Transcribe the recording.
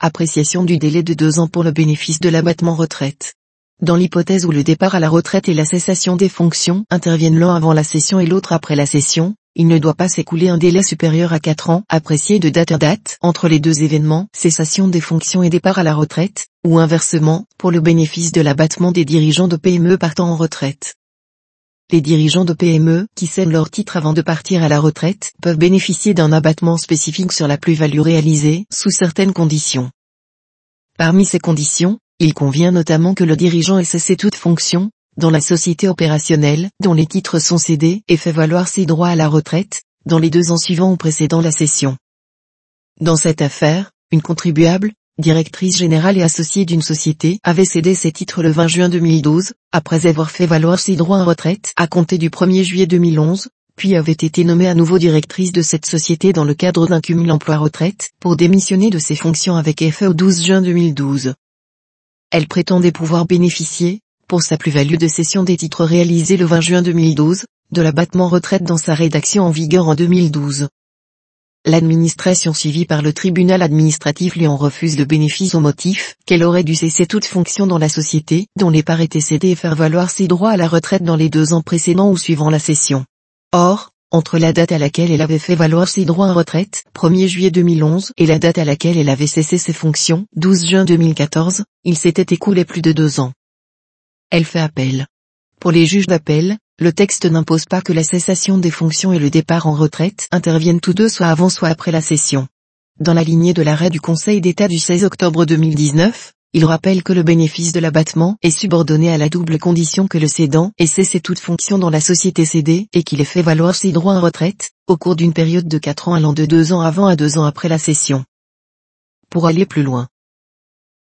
appréciation du délai de deux ans pour le bénéfice de l'abattement retraite. Dans l'hypothèse où le départ à la retraite et la cessation des fonctions interviennent l'un avant la session et l'autre après la session, il ne doit pas s'écouler un délai supérieur à 4 ans apprécié de date à date entre les deux événements, cessation des fonctions et départ à la retraite, ou inversement, pour le bénéfice de l'abattement des dirigeants de PME partant en retraite. Les dirigeants de PME qui cèdent leur titre avant de partir à la retraite peuvent bénéficier d'un abattement spécifique sur la plus-value réalisée sous certaines conditions. Parmi ces conditions, il convient notamment que le dirigeant ait cessé toute fonction, dans la société opérationnelle, dont les titres sont cédés et fait valoir ses droits à la retraite, dans les deux ans suivants ou précédant la cession. Dans cette affaire, une contribuable, directrice générale et associée d'une société, avait cédé ses titres le 20 juin 2012, après avoir fait valoir ses droits à retraite à compter du 1er juillet 2011, puis avait été nommée à nouveau directrice de cette société dans le cadre d'un cumul emploi-retraite, pour démissionner de ses fonctions avec effet au 12 juin 2012. Elle prétendait pouvoir bénéficier, pour sa plus-value de cession des titres réalisés le 20 juin 2012, de l'abattement retraite dans sa rédaction en vigueur en 2012. L'administration suivie par le tribunal administratif lui en refuse le bénéfice au motif qu'elle aurait dû cesser toute fonction dans la société dont les parts étaient cédées et faire valoir ses droits à la retraite dans les deux ans précédents ou suivant la cession. Or, entre la date à laquelle elle avait fait valoir ses droits à retraite, 1er juillet 2011, et la date à laquelle elle avait cessé ses fonctions, 12 juin 2014, il s'était écoulé plus de deux ans. Elle fait appel. Pour les juges d'appel, le texte n'impose pas que la cessation des fonctions et le départ en retraite interviennent tous deux soit avant soit après la cession. Dans la lignée de l'arrêt du Conseil d'État du 16 octobre 2019, il rappelle que le bénéfice de l'abattement est subordonné à la double condition que le cédant ait cessé toute fonction dans la société cédée et qu'il ait fait valoir ses droits en retraite, au cours d'une période de 4 ans allant de 2 ans avant à 2 ans après la cession. Pour aller plus loin,